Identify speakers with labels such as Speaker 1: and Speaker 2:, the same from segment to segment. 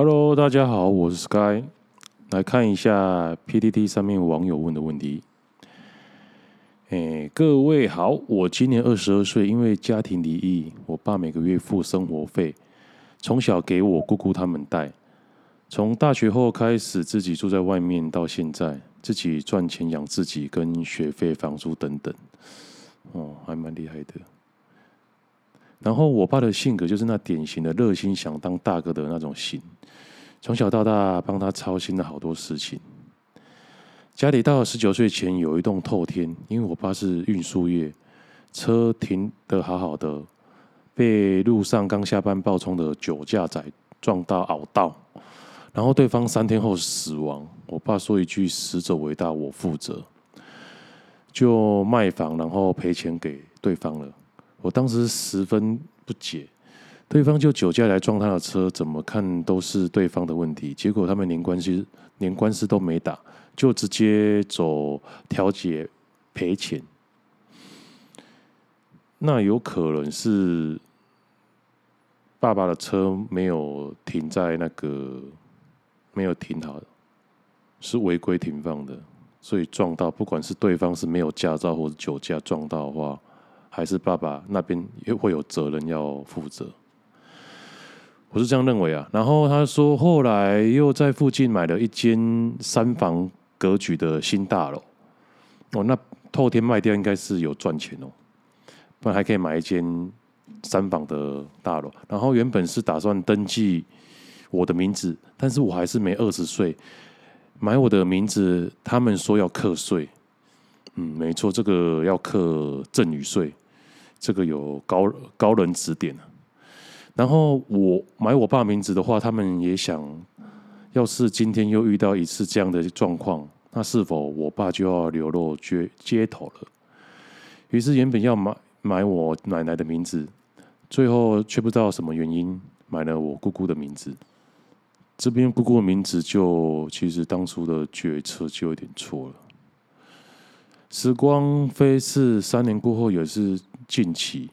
Speaker 1: Hello，大家好，我是 Sky，来看一下 PTT 上面网友问的问题。哎，各位好，我今年二十二岁，因为家庭离异，我爸每个月付生活费，从小给我姑姑他们带，从大学后开始自己住在外面，到现在自己赚钱养自己跟学费、房租等等，哦，还蛮厉害的。然后我爸的性格就是那典型的热心想当大哥的那种型，从小到大帮他操心了好多事情。家里到十九岁前有一栋透天，因为我爸是运输业，车停得好好的，被路上刚下班暴冲的酒驾仔撞到凹到，然后对方三天后死亡。我爸说一句“死者为大，我负责”，就卖房然后赔钱给对方了。我当时十分不解，对方就酒驾来撞他的车，怎么看都是对方的问题。结果他们连官司连官司都没打，就直接走调解赔钱。那有可能是爸爸的车没有停在那个没有停好，是违规停放的，所以撞到。不管是对方是没有驾照或者酒驾撞到的话。还是爸爸那边也会有责任要负责，我是这样认为啊。然后他说，后来又在附近买了一间三房格局的新大楼。哦，那透天卖掉应该是有赚钱哦，不然还可以买一间三房的大楼。然后原本是打算登记我的名字，但是我还是没二十岁，买我的名字，他们说要课税。嗯，没错，这个要课赠与税。这个有高高人指点。然后我买我爸名字的话，他们也想，要是今天又遇到一次这样的状况，那是否我爸就要流落街街头了？于是原本要买买我奶奶的名字，最后却不知道什么原因买了我姑姑的名字。这边姑姑的名字就其实当初的决策就有点错了。时光飞逝，三年过后也是近期。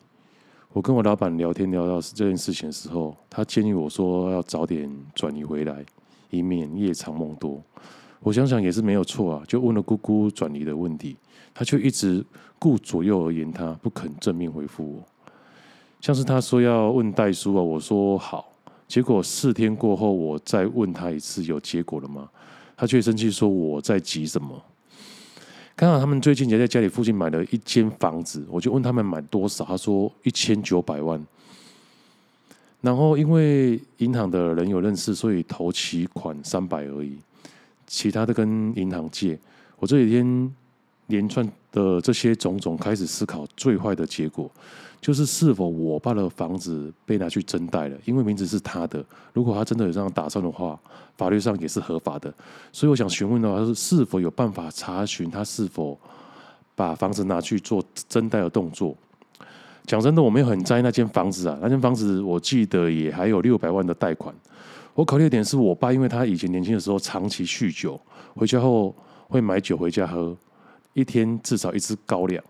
Speaker 1: 我跟我老板聊天聊到这件事情的时候，他建议我说要早点转移回来，以免夜长梦多。我想想也是没有错啊，就问了姑姑转移的问题，他却一直顾左右而言他，不肯正面回复我。像是他说要问代书啊，我说好。结果四天过后，我再问他一次，有结果了吗？他却生气说我在急什么。刚好他们最近也在家里附近买了一间房子，我就问他们买多少，他说一千九百万。然后因为银行的人有认识，所以投期款三百而已，其他的跟银行借。我这几天连串的这些种种，开始思考最坏的结果。就是是否我爸的房子被拿去征贷了？因为名字是他的，如果他真的有这样打算的话，法律上也是合法的。所以我想询问的话是，是否有办法查询他是否把房子拿去做征贷的动作？讲真的，我没有很在意那间房子啊，那间房子我记得也还有六百万的贷款。我考虑的点是我爸，因为他以前年轻的时候长期酗酒，回家后会买酒回家喝，一天至少一支高粱，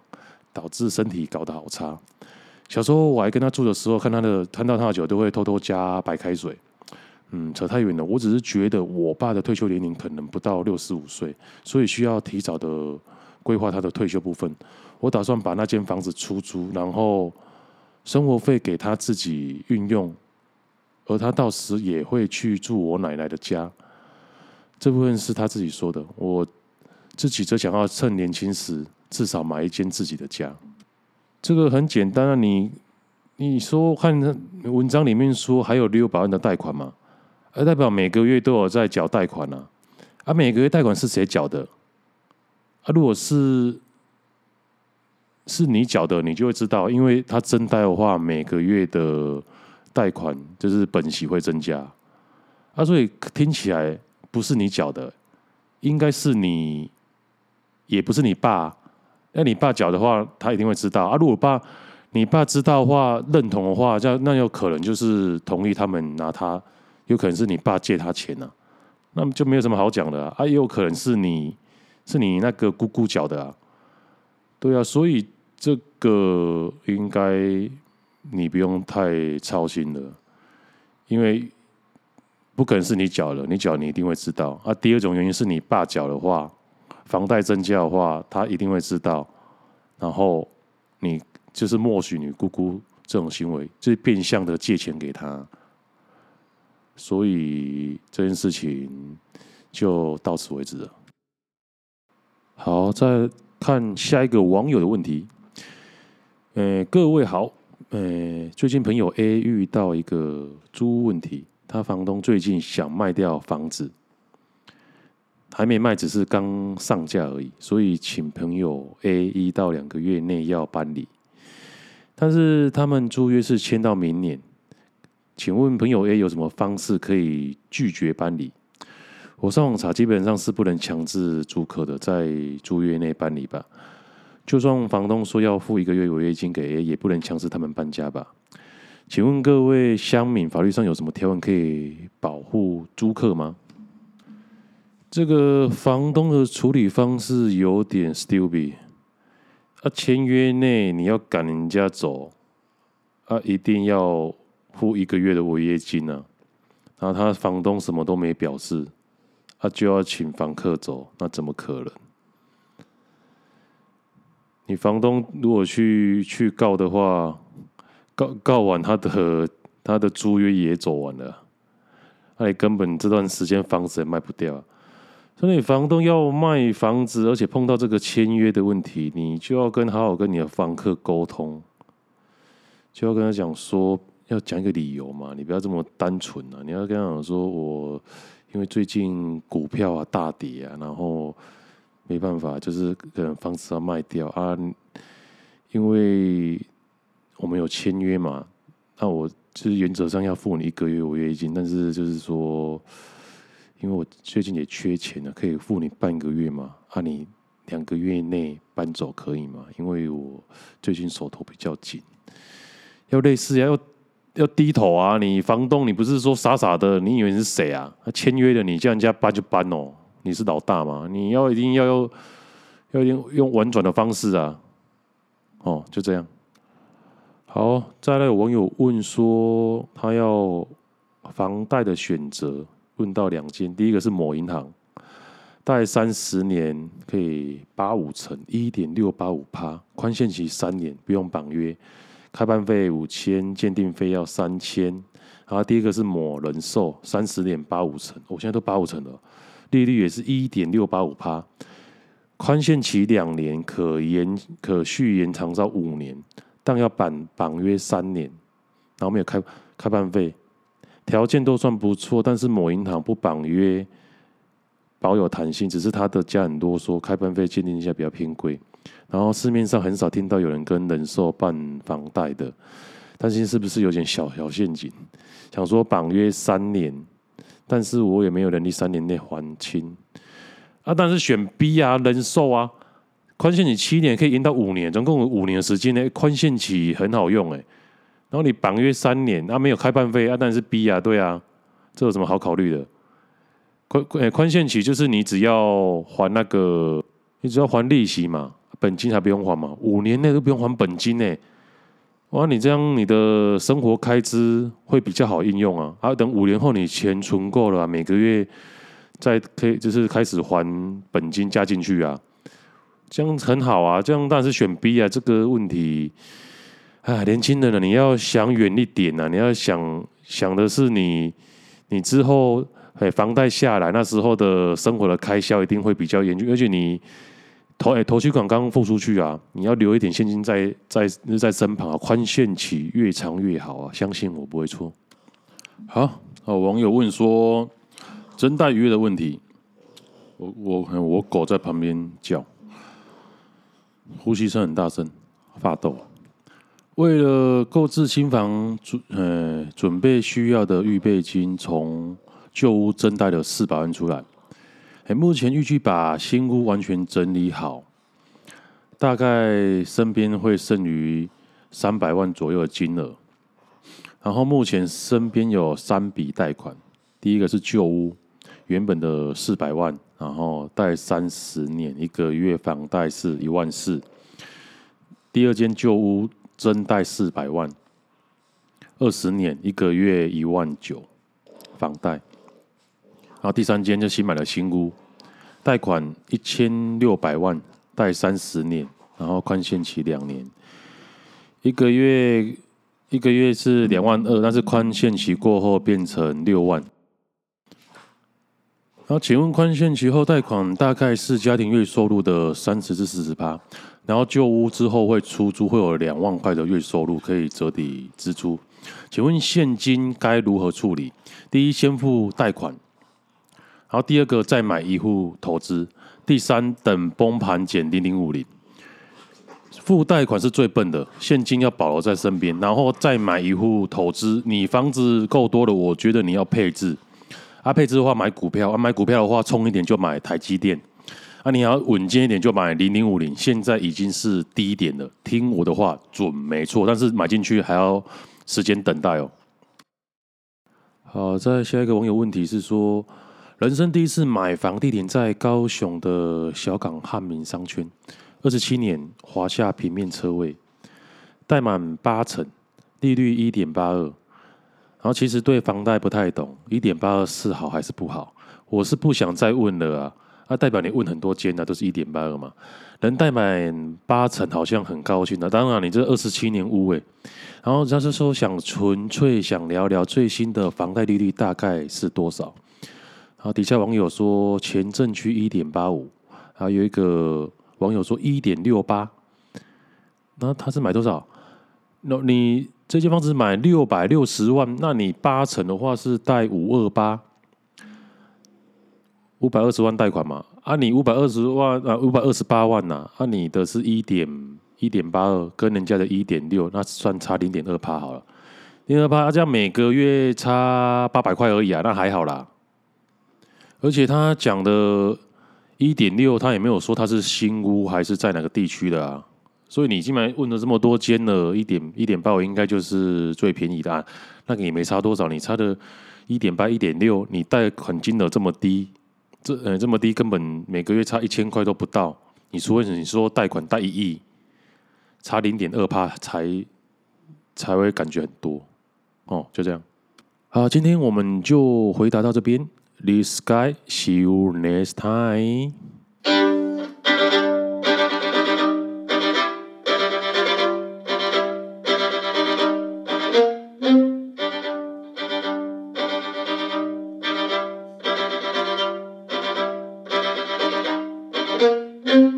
Speaker 1: 导致身体搞得好差。小时候我还跟他住的时候，看他的看到他的酒都会偷偷加白开水。嗯，扯太远了。我只是觉得我爸的退休年龄可能不到六十五岁，所以需要提早的规划他的退休部分。我打算把那间房子出租，然后生活费给他自己运用，而他到时也会去住我奶奶的家。这部分是他自己说的，我自己则想要趁年轻时至少买一间自己的家。这个很简单啊，你你说看文章里面说还有六百万的贷款嘛，而代表每个月都有在缴贷款啊，啊每个月贷款是谁缴的？啊如果是是你缴的，你就会知道，因为他增贷的话，每个月的贷款就是本息会增加，啊所以听起来不是你缴的，应该是你，也不是你爸。那你爸缴的话，他一定会知道啊。如果爸你爸知道的话，认同的话，这样那有可能就是同意他们拿他，有可能是你爸借他钱呢、啊，那么就没有什么好讲的。啊，也有可能是你是你那个姑姑缴的啊，对啊，所以这个应该你不用太操心了，因为不可能是你缴了，你缴你一定会知道啊。第二种原因是你爸缴的话，房贷增加的话，他一定会知道，然后你就是默许你姑姑这种行为，就是变相的借钱给他，所以这件事情就到此为止了。好，再看下一个网友的问题。呃，各位好，呃，最近朋友 A 遇到一个租问题，他房东最近想卖掉房子，还没卖，只是刚上架而已，所以请朋友 A 一到两个月内要搬离。但是他们租约是签到明年，请问朋友 A 有什么方式可以拒绝搬离？我上网查，基本上是不能强制租客的，在租约内搬离吧。就算房东说要付一个月违约金给 A，也不能强制他们搬家吧？请问各位乡民，法律上有什么条文可以保护租客吗？这个房东的处理方式有点 stupid。啊，签约内你要赶人家走，啊，一定要付一个月的违约金啊。然后他房东什么都没表示，啊，就要请房客走，那怎么可能？你房东如果去去告的话，告告完他的他的租约也走完了，那你根本这段时间房子也卖不掉，所以房东要卖房子，而且碰到这个签约的问题，你就要跟好好跟你的房客沟通，就要跟他讲说，要讲一个理由嘛，你不要这么单纯啊，你要跟他讲说我因为最近股票啊大跌啊，然后。没办法，就是可能房子要卖掉啊，因为我们有签约嘛，那我就是原则上要付你一个月违约金，但是就是说，因为我最近也缺钱了，可以付你半个月嘛，啊，你两个月内搬走可以吗？因为我最近手头比较紧，要类似，要要低头啊，你房东你不是说傻傻的，你以为你是谁啊？他签约的，你叫人家搬就搬哦。你是老大嘛？你要一定要用，要用用婉转的方式啊！哦，就这样。好，再来有网友问说，他要房贷的选择，问到两间，第一个是某银行，贷三十年可以八五成，一点六八五趴，宽限期三年，不用绑约，开办费五千，鉴定费要三千。然后第一个是某人寿，三十年八五成，我现在都八五成了。利率也是一点六八五趴，宽限期两年，可延可续延长到五年，但要绑绑约三年，然后没有开开办费，条件都算不错，但是某银行不绑约，保有弹性，只是他的家很多说开办费鉴定一下比较偏贵，然后市面上很少听到有人跟人寿办房贷的，担心是不是有点小小陷阱？想说绑约三年。但是我也没有能力三年内还清啊！但是选 B 啊，人寿啊，宽限期七年可以延到五年，总共有五年的时间呢。宽限期很好用哎，然后你绑约三年啊，没有开办费啊，但是 B 啊，对啊，这有什么好考虑的？宽宽宽限期就是你只要还那个，你只要还利息嘛，本金还不用还嘛，五年内都不用还本金呢。哇，你这样你的生活开支会比较好应用啊！啊，等五年后你钱存够了，每个月再可以就是开始还本金加进去啊，这样很好啊！这样当然是选 B 啊！这个问题，啊，年轻人了，你要想远一点啊！你要想想的是你你之后哎房贷下来那时候的生活的开销一定会比较严峻，而且你。投哎，头期款刚付出去啊，你要留一点现金在在在身旁啊，宽限期越长越好啊，相信我不会错。好，好，网友问说，真贷余额的问题，我我我狗在旁边叫，呼吸声很大声，发抖。为了购置新房准呃准备需要的预备金，从旧屋增贷了四百万出来。目前预计把新屋完全整理好，大概身边会剩余三百万左右的金额。然后目前身边有三笔贷款，第一个是旧屋，原本的四百万，然后贷三十年，一个月房贷是一万四。第二间旧屋真贷四百万，二十年，一个月一万九，房贷。然后第三间就新买了新屋，贷款一千六百万，贷三十年，然后宽限期两年，一个月一个月是两万二，但是宽限期过后变成六万。然后请问宽限期后贷款大概是家庭月收入的三十至四十趴，然后旧屋之后会出租，会有两万块的月收入可以折抵支出。请问现金该如何处理？第一，先付贷款，然后第二个再买一户投资，第三等崩盘减零零五零。付贷款是最笨的，现金要保留在身边，然后再买一户投资。你房子够多了，我觉得你要配置。啊，配置的话买股票，啊买股票的话冲一点就买台积电。啊，你要稳健一点就买零零五零，现在已经是低点了。听我的话准没错，但是买进去还要。时间等待哦。好，再下一个网友问题是说，人生第一次买房地点在高雄的小港汉民商圈，二十七年华夏平面车位，贷满八成，利率一点八二。然后其实对房贷不太懂，一点八二是好还是不好？我是不想再问了啊。那代表你问很多间啊，都是一点八二嘛。能贷满八成，好像很高兴的。当然，你这二十七年屋诶。然后他是说想纯粹想聊聊最新的房贷利率大概是多少。然后底下网友说前镇区一点八五，还有一个网友说一点六八。那他是买多少？那你这间房子买六百六十万，那你八成的话是贷五二八，五百二十万贷款嘛？啊，你五百二十万啊，五百二十八万呐？啊，你的是一点。一点八二跟人家的一点六，那算差零点二趴好了，零点二趴，这样每个月差八百块而已啊，那还好啦。而且他讲的一点六，他也没有说他是新屋还是在哪个地区的啊。所以你进来问了这么多间了，一点一点八，五应该就是最便宜的啊。那个也没差多少，你差的一点八、一点六，你贷款金额这么低，这呃这么低，根本每个月差一千块都不到。你除非你说贷款贷一亿。差零点二趴才才会感觉很多哦，就这样。好，今天我们就回答到这边。This guy, see you next time. Mm-hmm.